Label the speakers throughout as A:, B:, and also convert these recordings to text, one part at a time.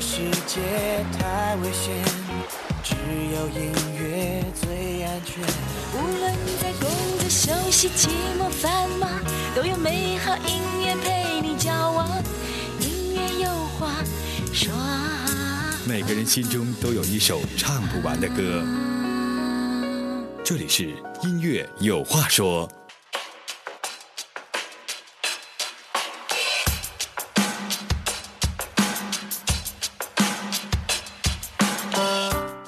A: 世界太危险，只有音乐最安全。
B: 无论在工作、休息、寂寞、繁忙，都有美好音乐陪你交往。音乐有话说。
C: 每个人心中都有一首唱不完的歌。这里是音乐有话说。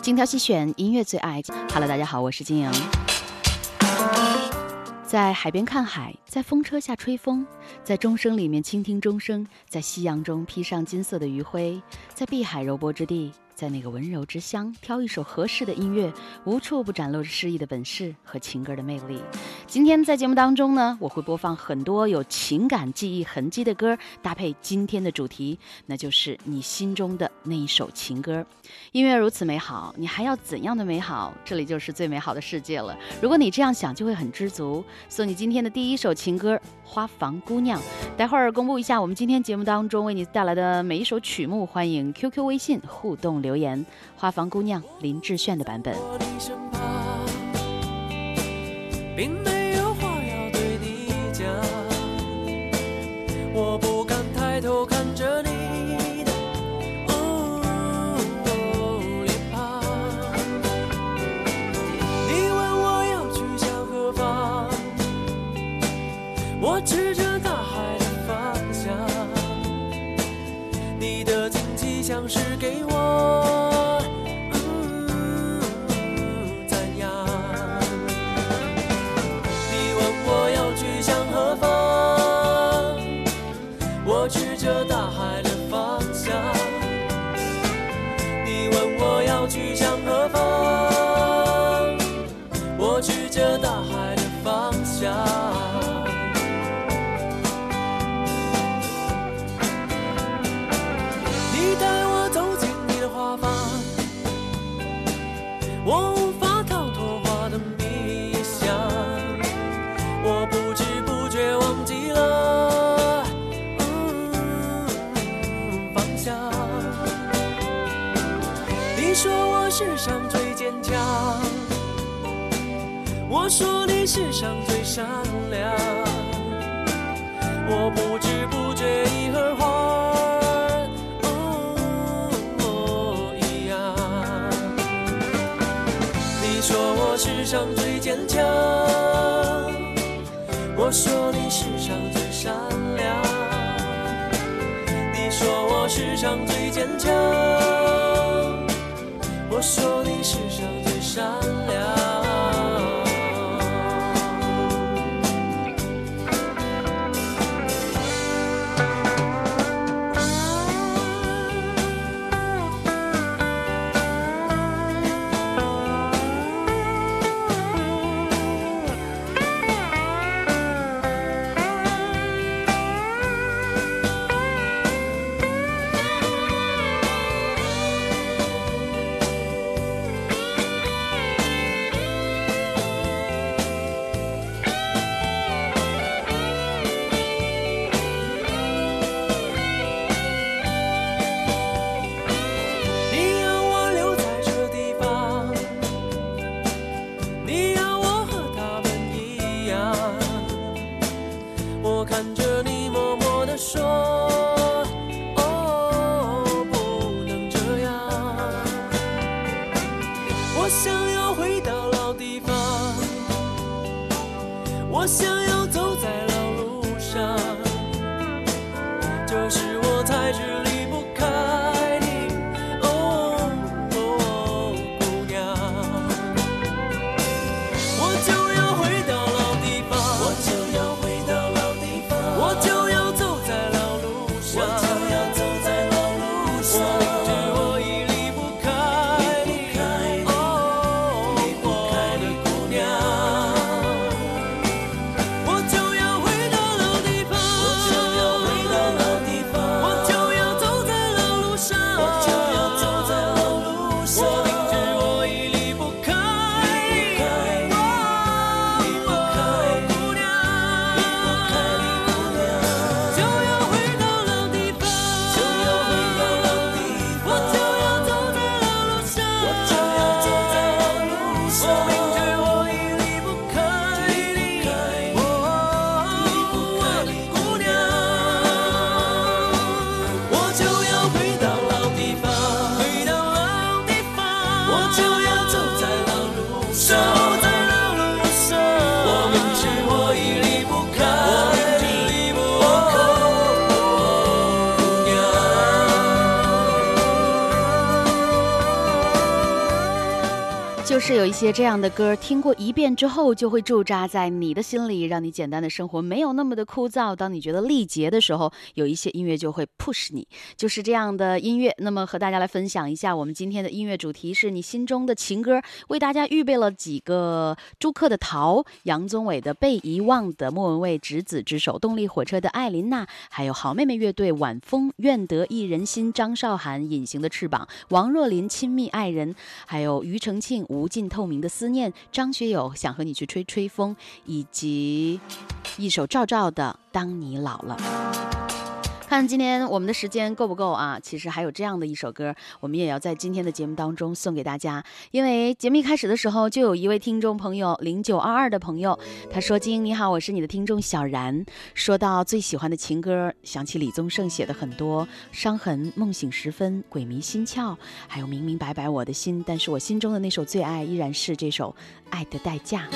D: 精挑细选，音乐最爱。Hello，大家好，我是金莹。在海边看海，在风车下吹风，在钟声里面倾听钟声，在夕阳中披上金色的余晖，在碧海柔波之地。在那个温柔之乡，挑一首合适的音乐，无处不展露着诗意的本事和情歌的魅力。今天在节目当中呢，我会播放很多有情感记忆痕迹的歌，搭配今天的主题，那就是你心中的那一首情歌。音乐如此美好，你还要怎样的美好？这里就是最美好的世界了。如果你这样想，就会很知足。送你今天的第一首情歌《花房姑娘》。待会儿公布一下我们今天节目当中为你带来的每一首曲目，欢迎 QQ 微信互动留。留言，花房姑娘林志炫的版本。
A: 并没有话要对你讲，我不敢抬头看着你像是给我。说你世上最善良，我不知不觉已和花一样。你说我世上最坚强，我说你世上最善良，你说我世上最坚强。我说你世上最善良。
D: 些这样的歌，听过一遍之后就会驻扎在你的心里，让你简单的生活没有那么的枯燥。当你觉得力竭的时候，有一些音乐就会 push 你，就是这样的音乐。那么和大家来分享一下，我们今天的音乐主题是你心中的情歌，为大家预备了几个朱克的《逃》，杨宗纬的《被遗忘的》，莫文蔚《执子之手》，动力火车的《艾琳娜》，还有好妹妹乐队晚风《愿得一人心》，张韶涵《隐形的翅膀》，王若琳《亲密爱人》，还有庾澄庆。无尽透明的思念，张学友想和你去吹吹风，以及一首赵照的《当你老了》。看今天我们的时间够不够啊？其实还有这样的一首歌，我们也要在今天的节目当中送给大家。因为节目一开始的时候，就有一位听众朋友零九二二的朋友，他说：“金英你好，我是你的听众小然。说到最喜欢的情歌，想起李宗盛写的很多，《伤痕》《梦醒时分》《鬼迷心窍》，还有明明白白我的心。但是我心中的那首最爱依然是这首《爱的代价》。”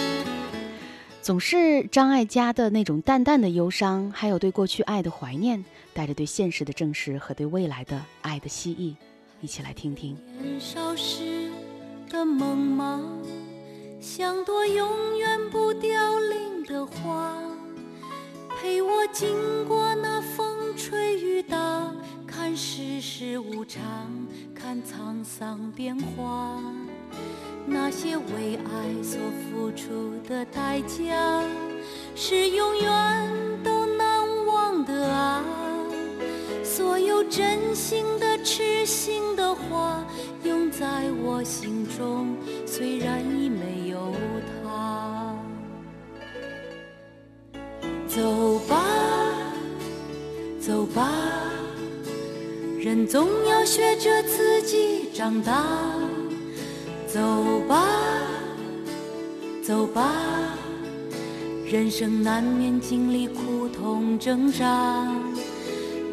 D: 总是张艾嘉的那种淡淡的忧伤，还有对过去爱的怀念，带着对现实的正视和对未来的爱的希冀，一起来听听。
B: 年少时的梦吗？像朵永远不凋零的花，陪我经过那风吹雨打，看世事无常，看沧桑变化。那些为爱所付出的代价，是永远都难忘的啊！所有真心的、痴心的话，永在我心中，虽然已没有他。走吧，走吧，人总要学着自己长大。走吧，走吧，人生难免经历苦痛挣扎。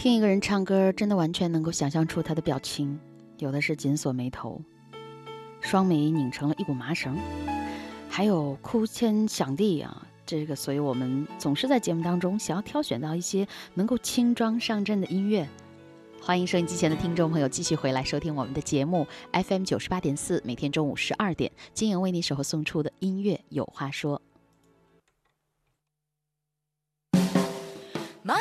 D: 听一个人唱歌，真的完全能够想象出他的表情，有的是紧锁眉头，双眉拧成了一股麻绳，还有哭天响地啊！这个，所以我们总是在节目当中想要挑选到一些能够轻装上阵的音乐。欢迎收音机前的听众朋友继续回来收听我们的节目 FM 九十八点四，每天中午十二点，金莹为你守候送出的音乐有话说。
E: My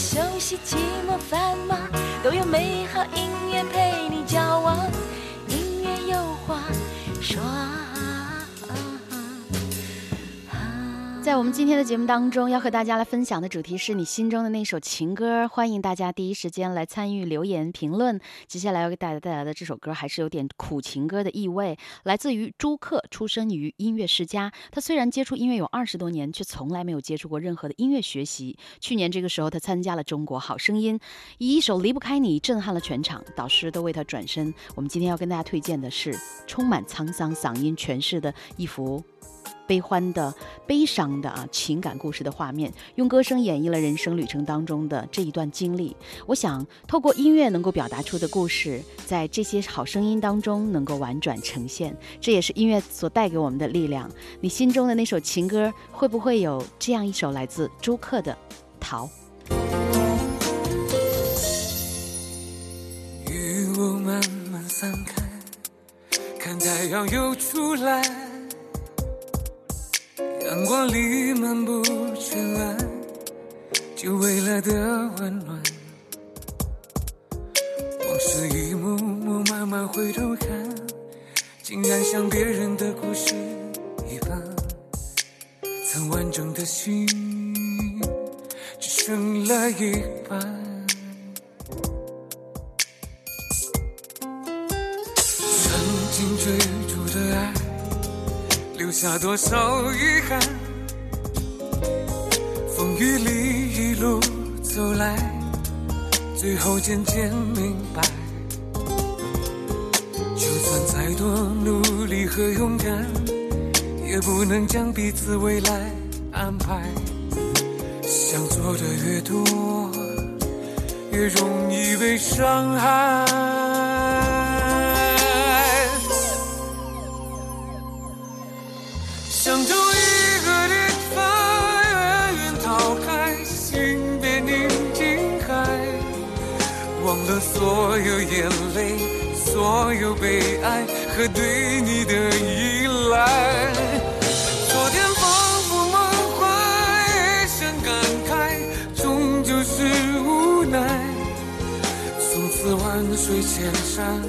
E: 休息、寂寞、繁忙，
D: 在我们今天的节目当中，要和大家来分享的主题是你心中的那首情歌。欢迎大家第一时间来参与留言评论。接下来要给大家带来的这首歌还是有点苦情歌的意味，来自于朱克，出生于音乐世家。他虽然接触音乐有二十多年，却从来没有接触过任何的音乐学习。去年这个时候，他参加了《中国好声音》，以一首《离不开你》震撼了全场，导师都为他转身。我们今天要跟大家推荐的是充满沧桑嗓音诠释的一幅。悲欢的、悲伤的啊，情感故事的画面，用歌声演绎了人生旅程当中的这一段经历。我想，透过音乐能够表达出的故事，在这些好声音当中能够婉转呈现，这也是音乐所带给我们的力量。你心中的那首情歌，会不会有这样一首来自朱克的《逃》？
F: 雨雾慢慢散开，看太阳又出来。阳光里漫步尘埃，久违了的温暖。往事一幕幕慢慢回头看，竟然像别人的故事一般。曾完整的心，只剩了一半。留下多少遗憾？风雨里一路走来，最后渐渐明白，就算再多努力和勇敢，也不能将彼此未来安排。想做的越多，越容易被伤害。了所有眼泪，所有悲哀和对你的依赖。昨天仿佛梦幻，一声感慨，终究是无奈。从此万水千山，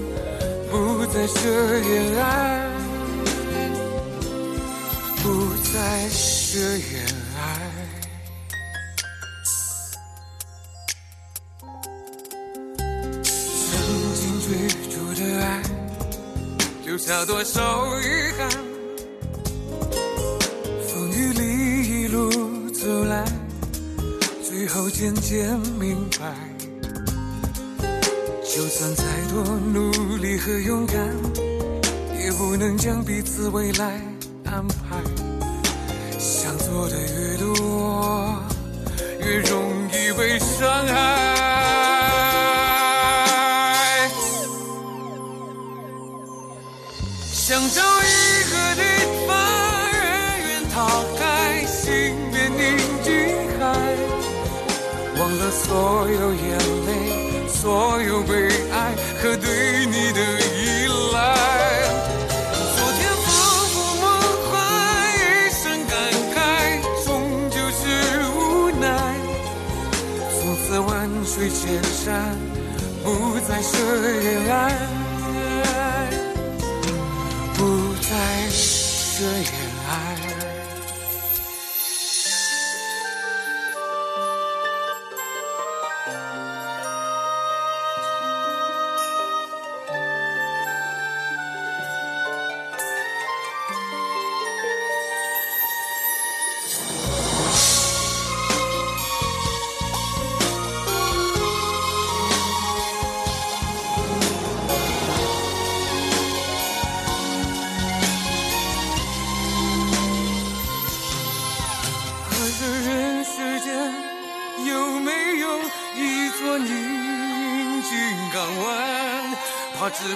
F: 不再涉沿岸。不再奢言多少遗憾？风雨里一路走来，最后渐渐明白，就算再多努力和勇敢，也不能将彼此未来。是依赖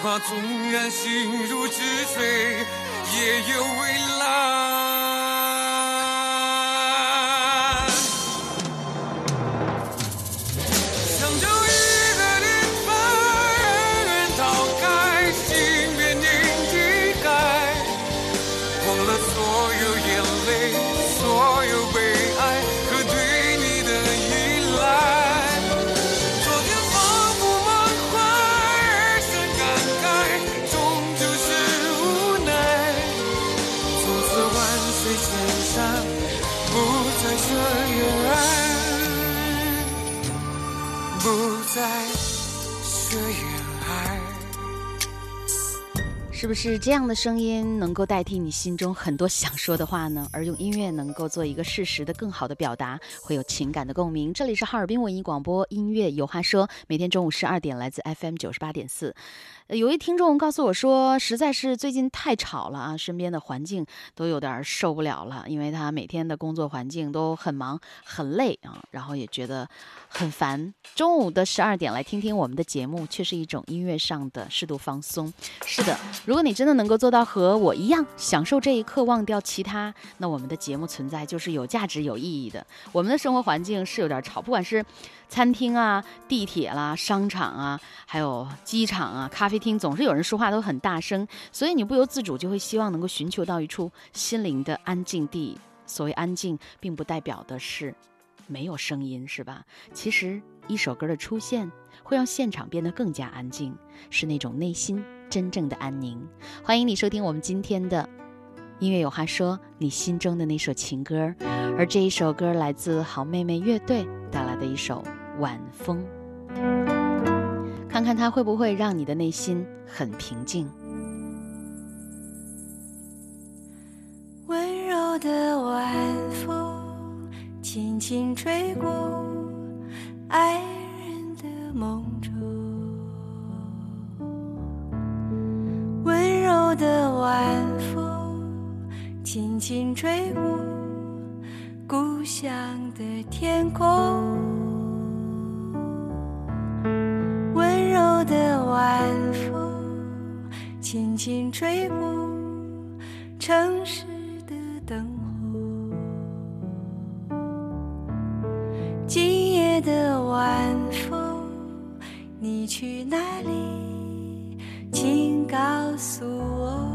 F: 纵然心如止水，也有未来。是
D: 这样的声音能够代替你心中很多想说的话呢？而用音乐能够做一个适时的、更好的表达，会有情感的共鸣。这里是哈尔滨文艺广播音乐有话说，每天中午十二点来自 FM 九十八点四。呃有位听众告诉我说，实在是最近太吵了啊，身边的环境都有点受不了了，因为他每天的工作环境都很忙很累啊，然后也觉得很烦。中午的十二点来听听我们的节目，却是一种音乐上的适度放松。是的，如果你真的能够做到和我一样享受这一刻，忘掉其他，那我们的节目存在就是有价值、有意义的。我们的生活环境是有点吵，不管是餐厅啊、地铁啦、商场啊，还有机场啊、咖啡厅，总是有人说话都很大声，所以你不由自主就会希望能够寻求到一处心灵的安静地。所谓安静，并不代表的是没有声音，是吧？其实一首歌的出现会让现场变得更加安静，是那种内心真正的安宁。欢迎你收听我们今天的音乐有话说，你心中的那首情歌，而这一首歌来自好妹妹乐队带来的一首《晚风》，看看它会不会让你的内心很平静。
G: 温柔的晚风轻轻吹过爱人的梦中，温柔的晚风轻轻吹过故乡的天空，温柔的晚风轻轻吹过城市的灯火。今夜的晚风，你去哪里？请告诉我。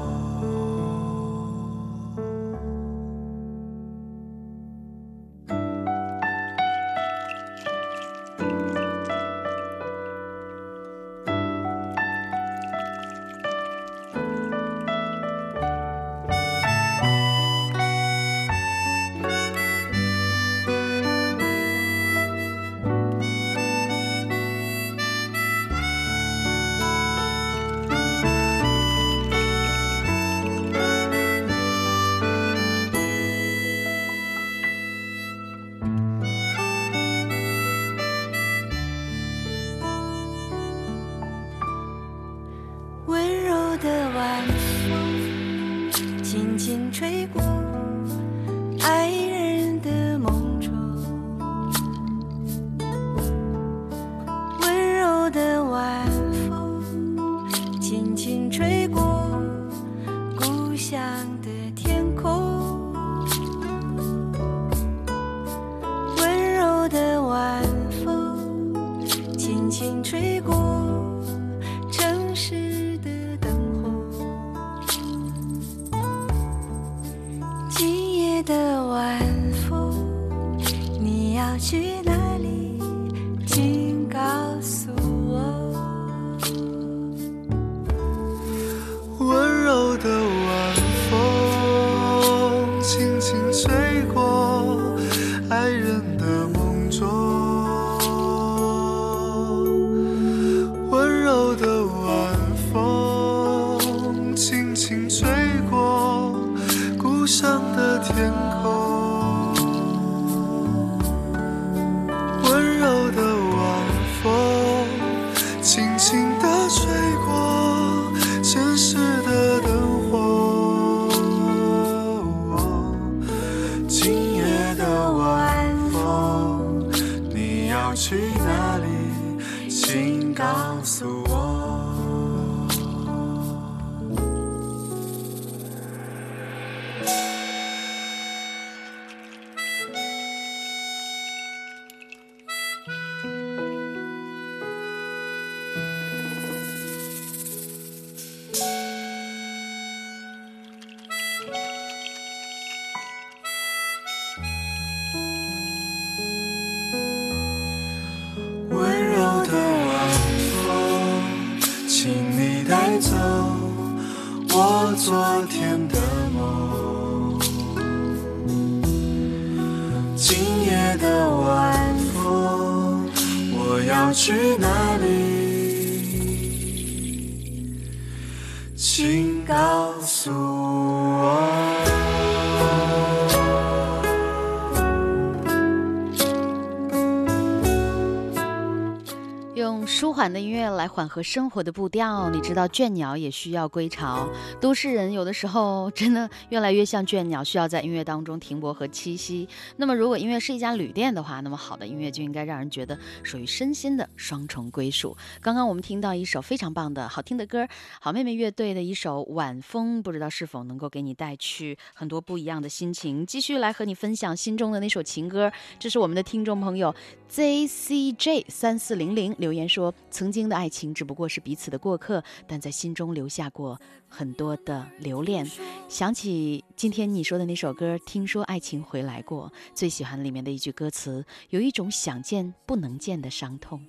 D: 来缓和生活的步调，你知道倦鸟也需要归巢。都市人有的时候真的越来越像倦鸟，需要在音乐当中停泊和栖息。那么，如果音乐是一家旅店的话，那么好的音乐就应该让人觉得属于身心的双重归属。刚刚我们听到一首非常棒的好听的歌，好妹妹乐队的一首《晚风》，不知道是否能够给你带去很多不一样的心情。继续来和你分享心中的那首情歌，这是我们的听众朋友 ZCJ 三四零零留言说：“曾经的爱情只不过是彼此的过客，但在心中留下过很多的留恋。想起今天你说的那首歌，听说爱情回来过，最喜欢里面的一句歌词，有一种想见不能见的伤痛，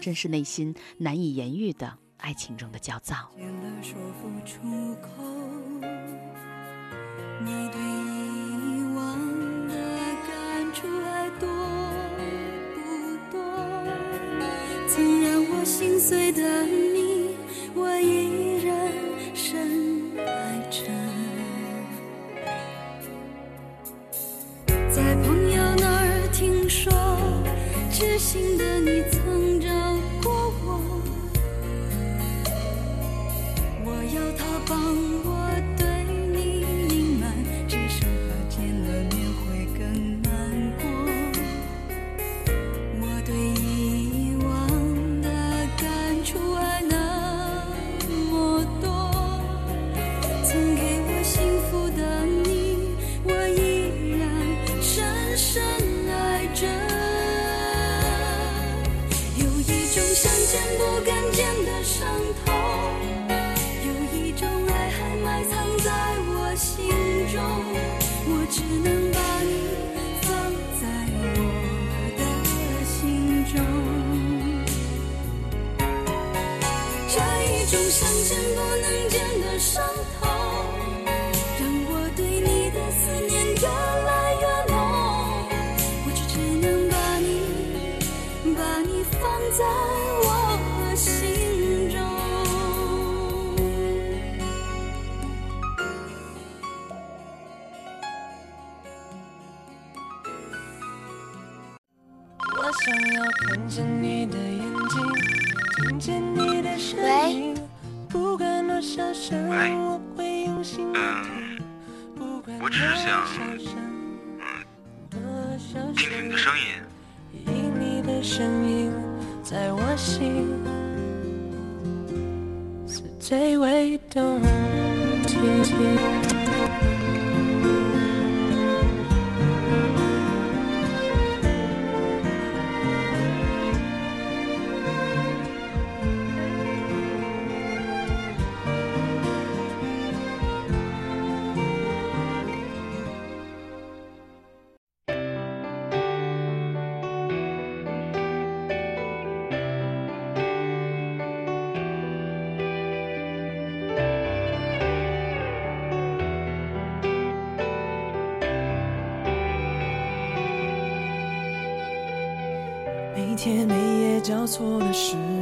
D: 真是内心难以言喻的爱情中的焦躁。
G: 你对我心碎的你，我依然深爱着。在朋友那儿听说，知心的你曾找过我。我要他帮我
A: 交错的时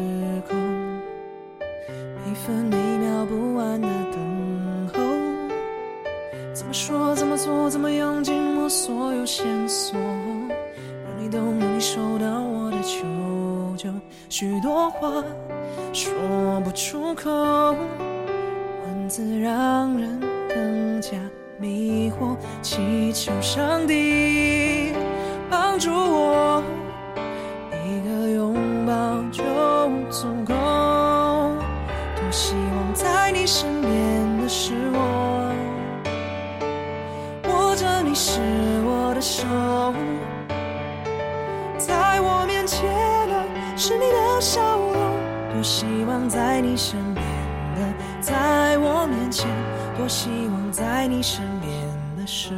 A: 希望在你身边的是我，握着你是我的手，在我面前的是你的笑容。多希望在你身边的，在我面前，多希望在你身边的是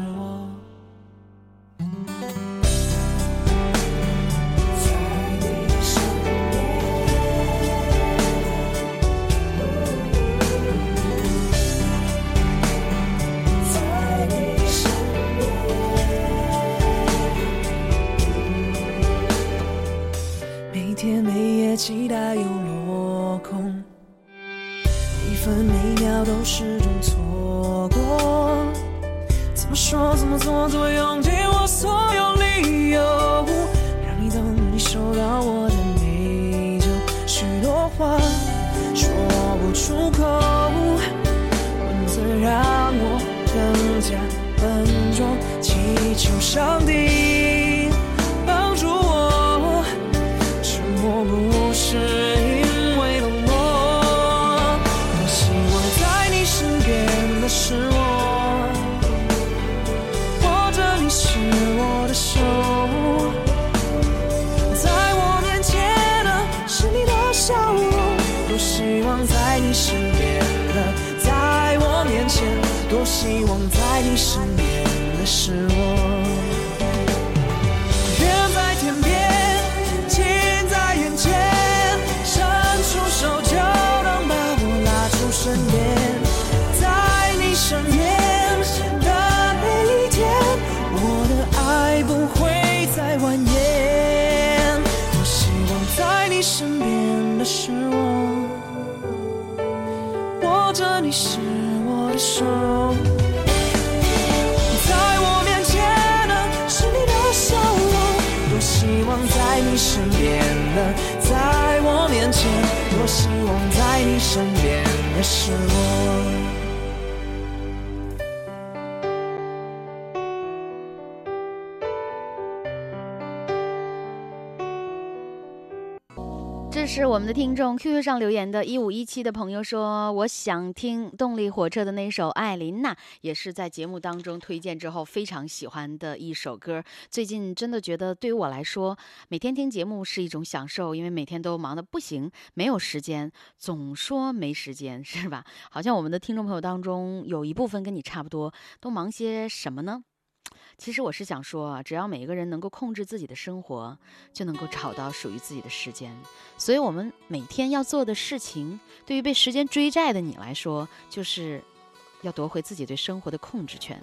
A: 身边的是我，握着你是我的手。在我面前的是你的笑容，多希望在你身边的，在我面前，多希望在你身边的是我。是我
D: 们的听众 QQ 上留言的，一五一七的朋友说，我想听动力火车的那首《艾琳娜》，也是在节目当中推荐之后非常喜欢的一首歌。最近真的觉得对于我来说，每天听节目是一种享受，因为每天都忙得不行，没有时间，总说没时间，是吧？好像我们的听众朋友当中有一部分跟你差不多，都忙些什么呢？其实我是想说啊，只要每一个人能够控制自己的生活，就能够找到属于自己的时间。所以，我们每天要做的事情，对于被时间追债的你来说，就是要夺回自己对生活的控制权。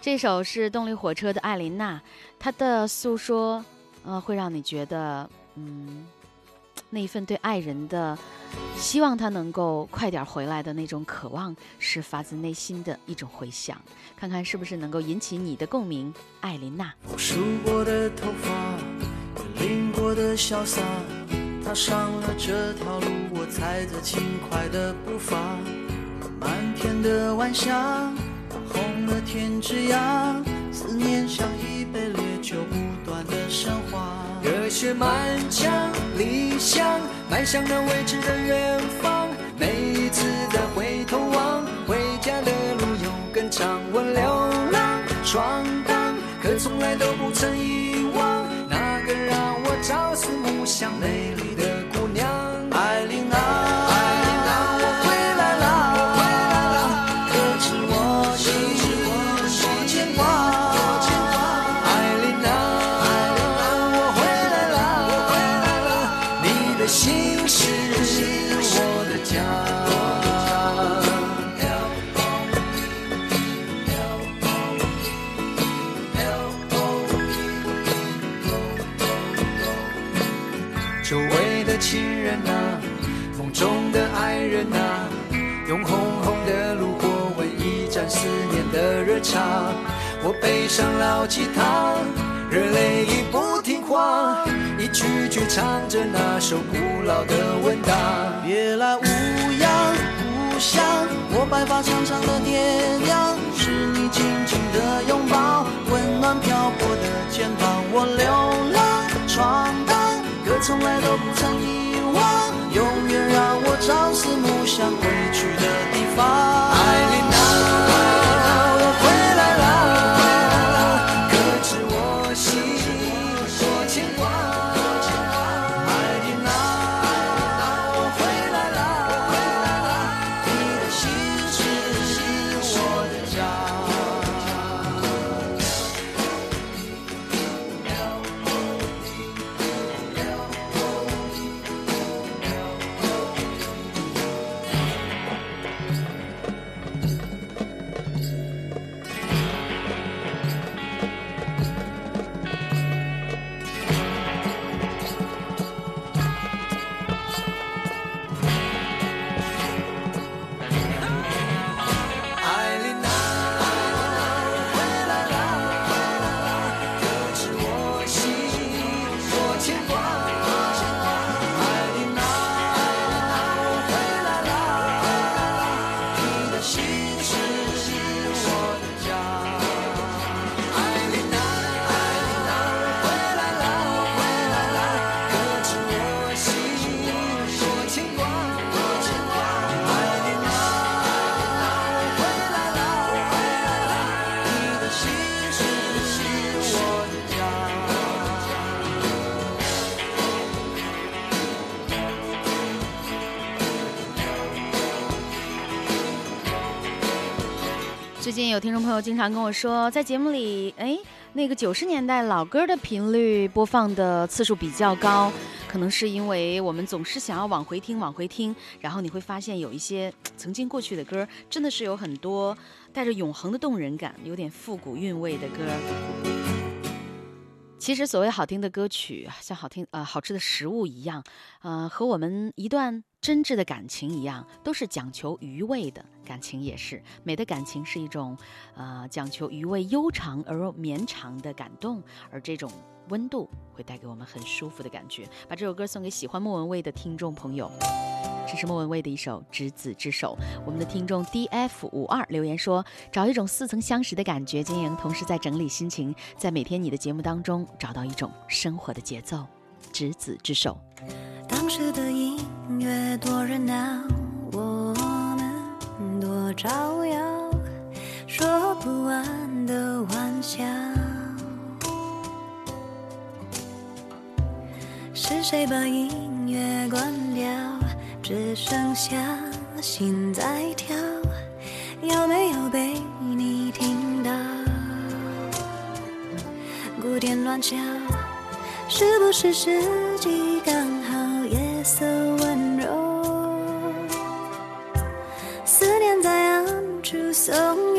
D: 这首是动力火车的《艾琳娜》，她的诉说，呃，会让你觉得，嗯，那一份对爱人的希望他能够快点回来的那种渴望，是发自内心的一种回响。看看是不是能够引起你的共鸣，艾琳娜。
H: 我梳过的头发，淋过的潇洒，踏上了这条路，我踩着轻快的步伐。漫天的晚霞，红了天之涯，思念像一杯烈酒，不断的升华。
I: 学满腔，理想迈向那未知的远方。每一次的回头望，回家的路有更长。我流浪闯荡，可从来都不曾
H: 茶。我背上老吉他，热泪已不听话，一句句唱着那首古老的问答。
I: 别来无恙无香，我白发苍苍的爹娘，是你紧紧的拥抱，温暖漂泊的肩膀。我流浪闯荡，可从来都不曾遗忘，永远让我朝思暮想归去的地方。
D: 有听众朋友经常跟我说，在节目里，哎，那个九十年代老歌的频率播放的次数比较高，可能是因为我们总是想要往回听，往回听，然后你会发现有一些曾经过去的歌，真的是有很多带着永恒的动人感，有点复古韵味的歌。其实所谓好听的歌曲，像好听呃好吃的食物一样，呃和我们一段真挚的感情一样，都是讲求余味的。感情也是美的感情是一种，呃讲求余味悠长而绵长的感动，而这种温度会带给我们很舒服的感觉。把这首歌送给喜欢莫文蔚的听众朋友。这是莫文蔚的一首《执子之手》。我们的听众 D F 五二留言说：“找一种似曾相识的感觉，经营同时在整理心情，在每天你的节目当中找到一种生活的节奏。”执子之手。
G: 当时的音乐多热闹，我们多招摇，说不完的玩笑。是谁把音乐关掉？只剩下心在跳，有没有被你听到？鼓点乱敲。是不是时机刚好，夜色温柔，思念在暗处怂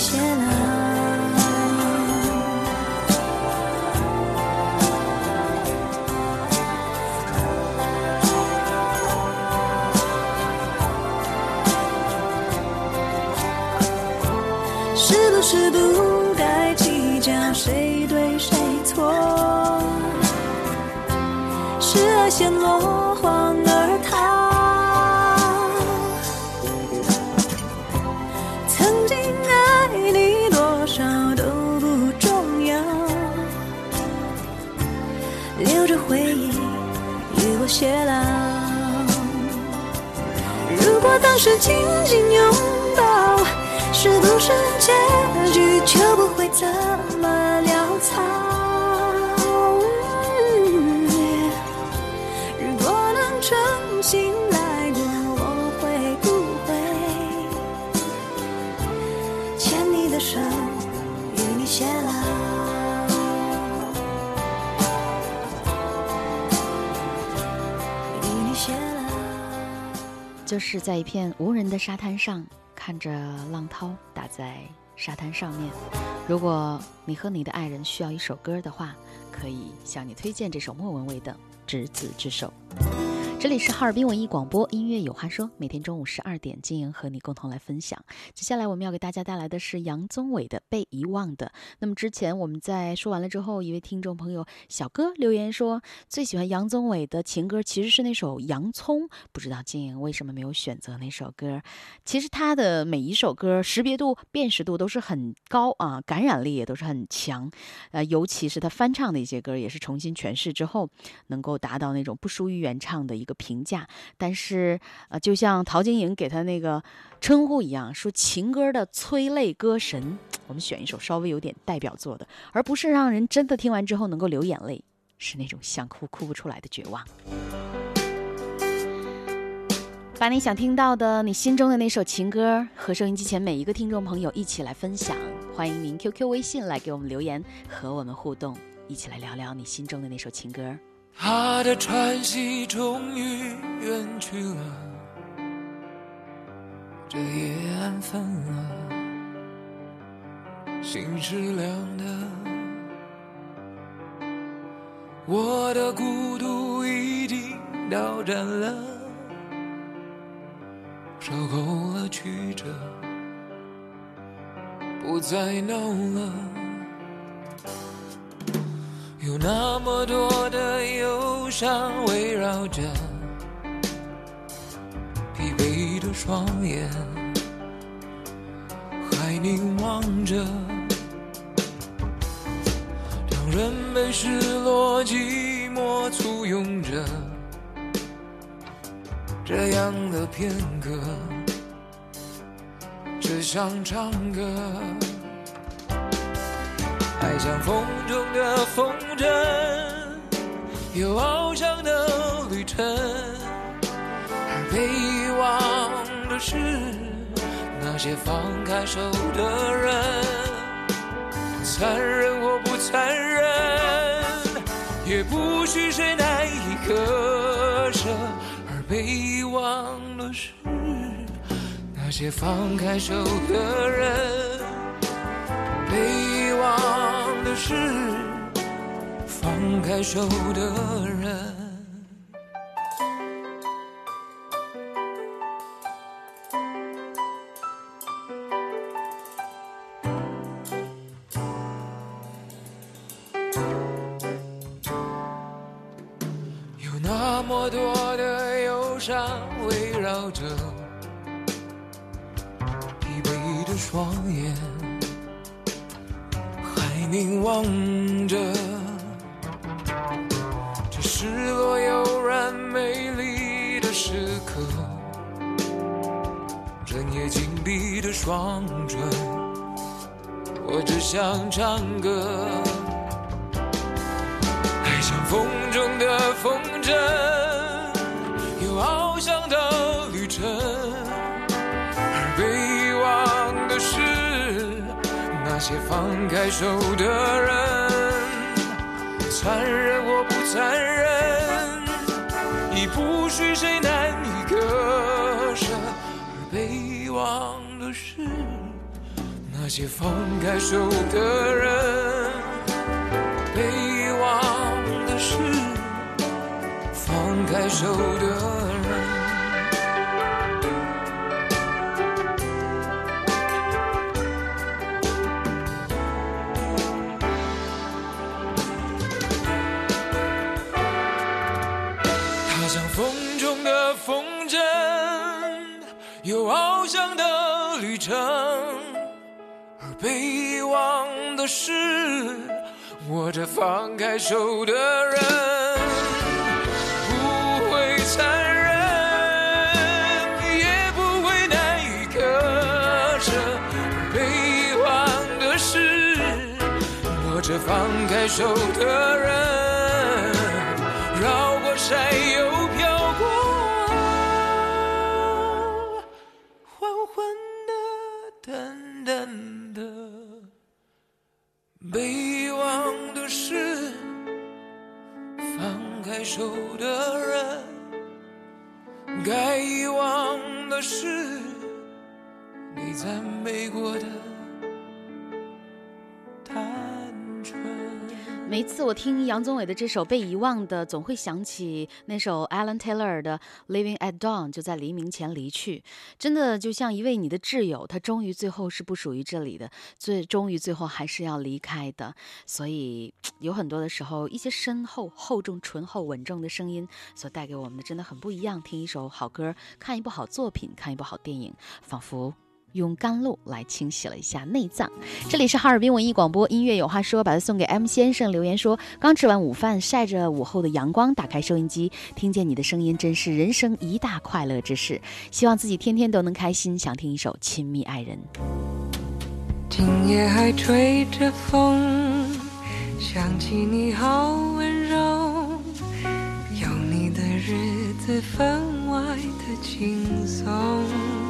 G: 谢了是紧紧拥抱，
B: 是不是结局就不会
D: 走是在一片无人的沙滩上，看着浪涛打在沙滩上面。如果你和你的爱人需要一首歌的话，可以向你推荐这首莫文蔚的《执子之手》。这里是哈尔滨文艺广播，音乐有话说，每天中午十二点，金莹和你共同来分享。接下来我们要给大家带来的是杨宗纬的《被遗忘的》。那么之前我们在说完了之后，一位听众朋友小哥留言说，最喜欢杨宗纬的情歌其实是那首《洋葱》，不知道金莹为什么没有选择那首歌？其实他的每一首歌识别度、辨识度都是很高啊，感染力也都是很强。呃，尤其是他翻唱的一些歌，也是重新诠释之后，能够达到那种不输于原唱的一个评价。但是，呃，就像陶晶莹给他那个称呼一样，说情歌的催泪歌神。我们选一首稍微有点代表作的，而不是让人真的听完之后能够流眼泪，是那种想哭哭不出来的绝望。把你想听到的、你心中的那首情歌和收音机前每一个听众朋友一起来分享。欢迎您 QQ、微信来给我们留言，和我们互动，一起来聊聊你心中的那首情歌。
F: 他的喘息终于远去了，这夜暗分了，心是凉的，我的孤独已经到站了，受够了曲折，不再闹了。有那么多的忧伤围绕着，疲惫的双眼还凝望着。当人被失落、寂寞簇拥着，这样的片刻，只想唱歌。爱像风中的风筝，有翱翔的旅程，而被遗忘的是那些放开手的人。残忍或不残忍，也不许谁难以割舍，而被遗忘的是那些放开手的人。被遗忘的是放开手的人。
J: 放开手的人，残忍或不残忍，已不许谁难以割舍。而被遗忘的是那些放开手的人，被遗忘的是放开手的人。有翱翔的旅程，而被遗忘的是握着放开手的人，不会残忍，也不会难以割舍，而被遗忘的是握着放开手的人。
D: 每一次我听杨宗纬的这首《被遗忘的》，总会想起那首 Alan Taylor 的《Living at Dawn》，就在黎明前离去。真的就像一位你的挚友，他终于最后是不属于这里的，最终于最后还是要离开的。所以有很多的时候，一些深厚、厚重、醇厚、稳重的声音所带给我们的，真的很不一样。听一首好歌，看一部好作品，看一部好电影，仿佛。用甘露来清洗了一下内脏。这里是哈尔滨文艺广播，音乐有话说，把它送给 M 先生。留言说，刚吃完午饭，晒着午后的阳光，打开收音机，听见你的声音，真是人生一大快乐之事。希望自己天天都能开心。想听一首《亲密爱人》。
J: 今夜还吹着风，想起你好温柔，有你的日子分外的轻松。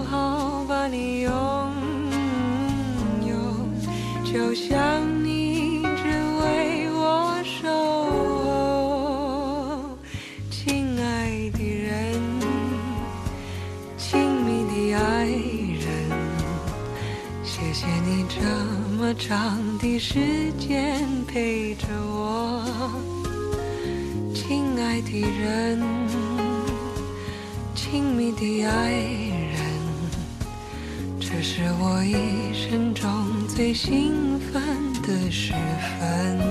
J: 把你拥有，就像你只为我守候。亲爱的人，亲密的爱人，谢谢你这么长的时间陪着我。亲爱的人。亲密的爱人，是我一生中最兴奋的时分。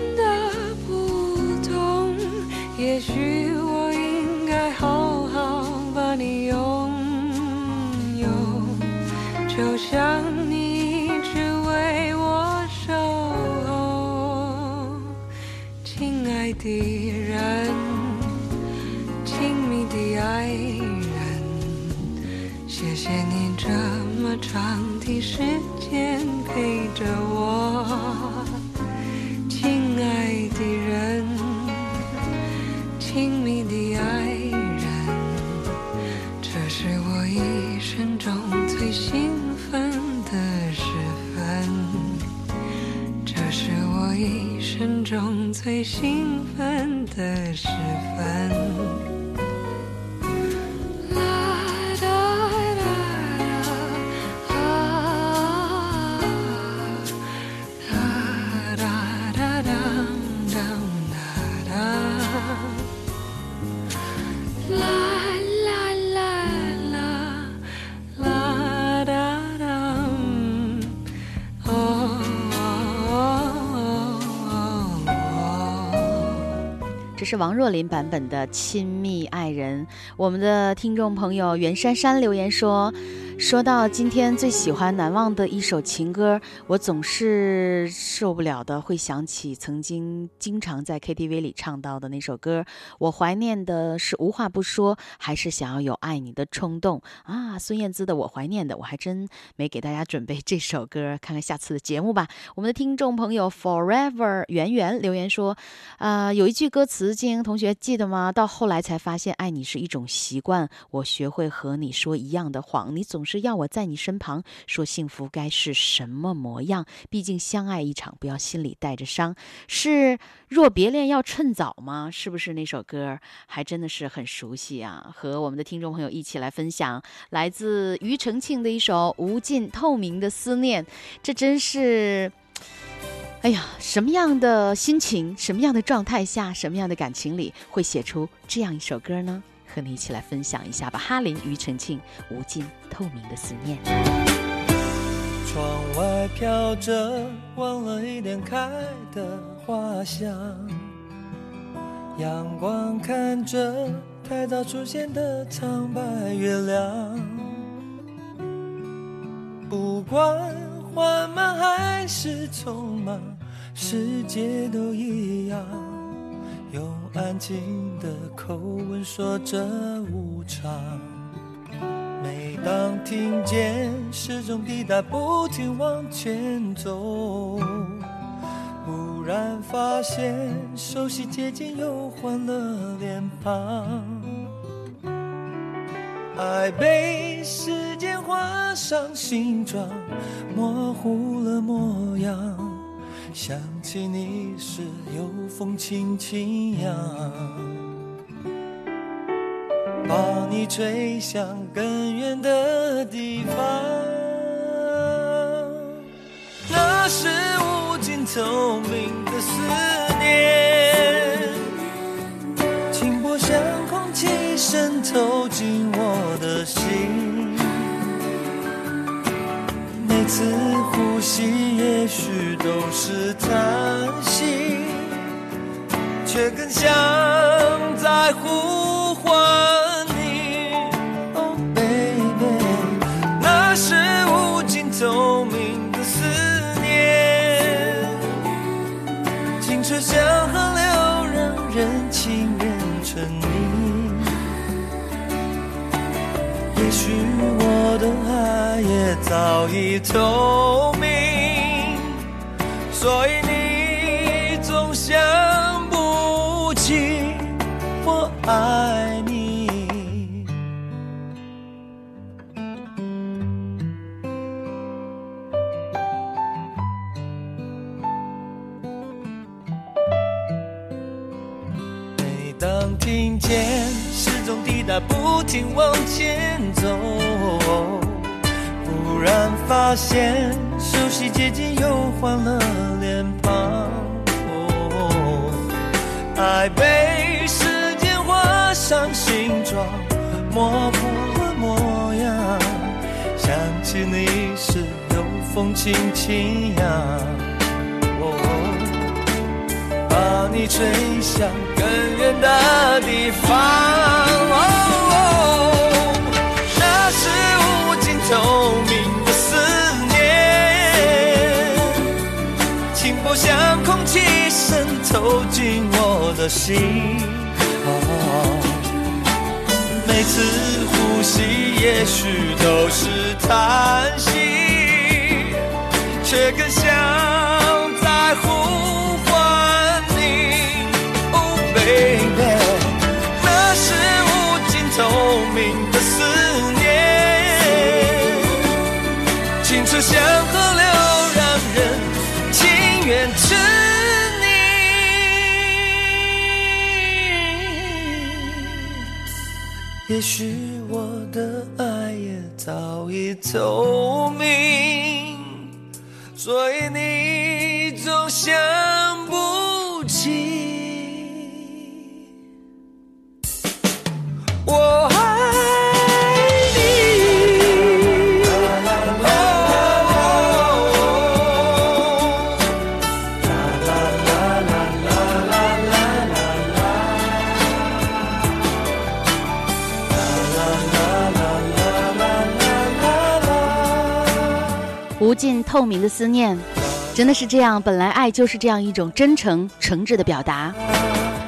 F: 是
D: 王若琳版本的《亲密爱人》。我们的听众朋友袁姗姗留言说：“说到今天最喜欢、难忘的一首情歌，我总是受不了的，会想起曾经经常在 KTV 里唱到的那首歌。我怀念的是无话不说，还是想要有爱你的冲动啊？”孙燕姿的《我怀念的》，我还真没给大家准备这首歌，看看下次的节目吧。我们的听众朋友 Forever 圆圆留言说：“啊、有一句歌词，金英同学记得吗？到后来才发现，爱你是一种习惯。我学会和你说一样的谎，你总是要我在你身旁，说幸福该是什么模样。毕竟相爱一场，不要心里带着伤。是若别恋要趁早吗？是不是那首歌？还真的是很熟悉啊！和我们的听众朋友一起来分享，来自庾澄庆的一首《无尽透明的思念》，这真是。哎呀，什么样的心情，什么样的状态下，什么样的感情里会写出这样一首歌呢？和你一起来分享一下吧。哈林、庾澄庆，《无尽透明的思念》。
H: 窗外飘着忘了一点开的花香，阳光看着太早出现的苍白月亮，不管缓慢还是匆忙，世界都一样，用安静的口吻说着无常。每当听见时钟滴答不停往前走，忽然发现熟悉街景又换了脸庞。爱被时间画上形状，模糊了模样。想起你时，有风轻轻扬。把你吹向更远的地方，那是无尽透明的思念，轻薄像空气渗透进我的心。每次呼吸，也许都是叹息，却更像在呼唤你。Oh baby，那是无尽透明的思念，清澈像河流，让人情变成你。也许我的爱也早已透明，所以你总想不起我爱你。每当听见时钟滴答不停往前走，忽然发现熟悉街景又换了脸庞。哦，爱被时间画上形状，模糊了模样。想起你时，有风轻轻扬。哦。把你吹向更远的地方。哦，思念，轻薄像空气渗透进我的心。每次呼吸，也许都是叹息，却更想也许我的爱也早已透明，所以你总想
D: 无尽透明的思念，真的是这样。本来爱就是这样一种真诚、诚挚的表达。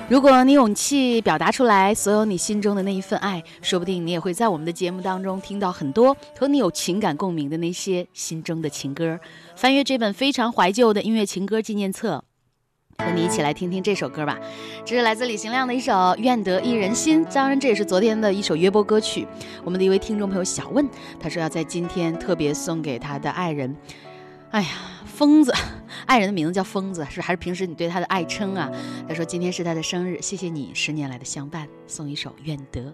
D: 如果你勇气表达出来，所有你心中的那一份爱，说不定你也会在我们的节目当中听到很多和你有情感共鸣的那些心中的情歌。翻阅这本非常怀旧的音乐情歌纪念册，和你一起来听听这首歌吧。这是来自李行亮的一首《愿得一人心》，当然这也是昨天的一首约播歌曲。我们的一位听众朋友小问，他说要在今天特别送给他的爱人。哎呀，疯子，爱人的名字叫疯子，是还是平时你对他的爱称啊？他说今天是他的生日，谢谢你十年来的相伴，送一首《愿得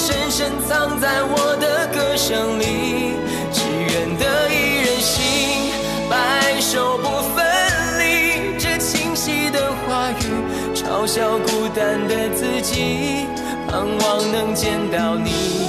K: 深深藏在我的歌声里，只愿得一人心，白首不分离。这清晰的话语，嘲笑孤单的自己，盼望能见到你，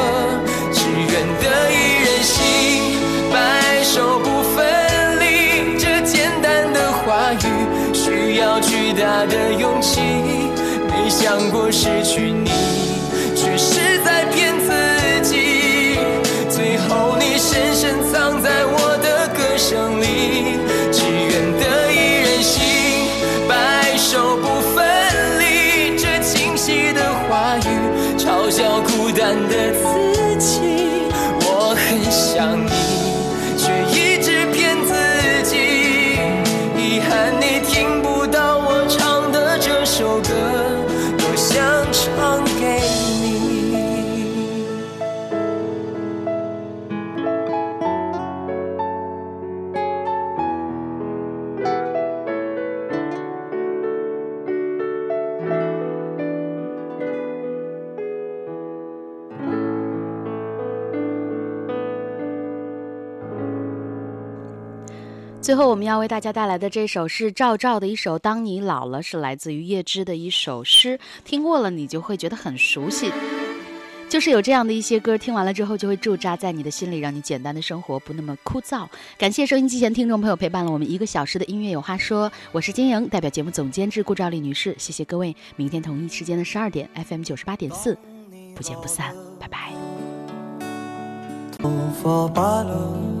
K: 他的勇气，没想过失去你，最后，我
D: 们要为大家带来的这首是赵照的一首《当你老了》，是来自于叶芝的一首诗。听过了，你就会觉得很熟悉。就是有这样的一些歌，听完了之后就会驻扎在你的心里，让你简单的生活不那么枯燥。感谢收音机前听众朋友陪伴了我们一个小时的音乐有话说，我是金莹，代表节目总监制顾兆丽女士，谢谢各位。明天同一时间的十二点，FM 九十八点四，不见不散，拜拜。
H: 头发白了，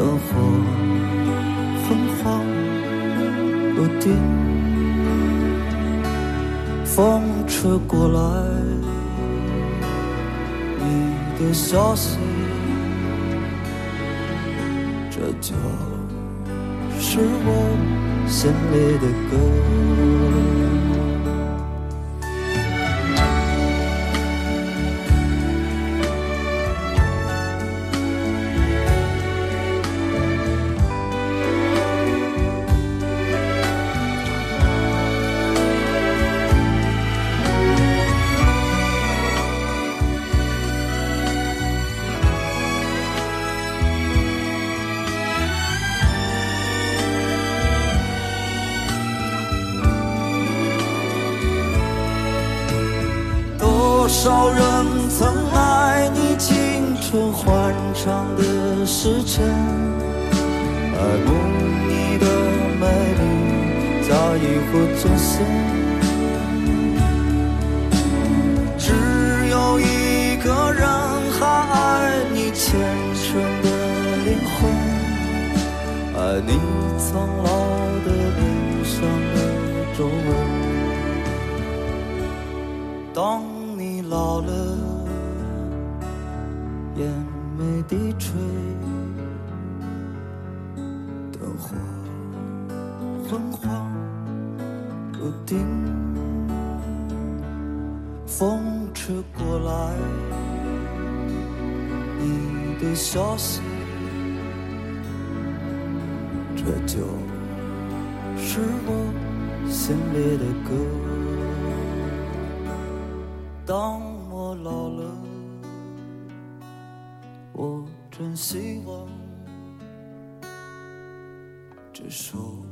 H: 灯火昏黄不定。风吹过来，你的消息，这就是我心里的歌。长的时辰，爱慕你的美丽，在意或真心。只有一个人还爱你虔诚的灵魂，爱你苍老的脸上的皱纹。当当我老了，我真希望这首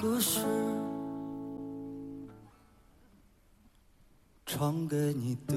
H: 歌是唱给你的。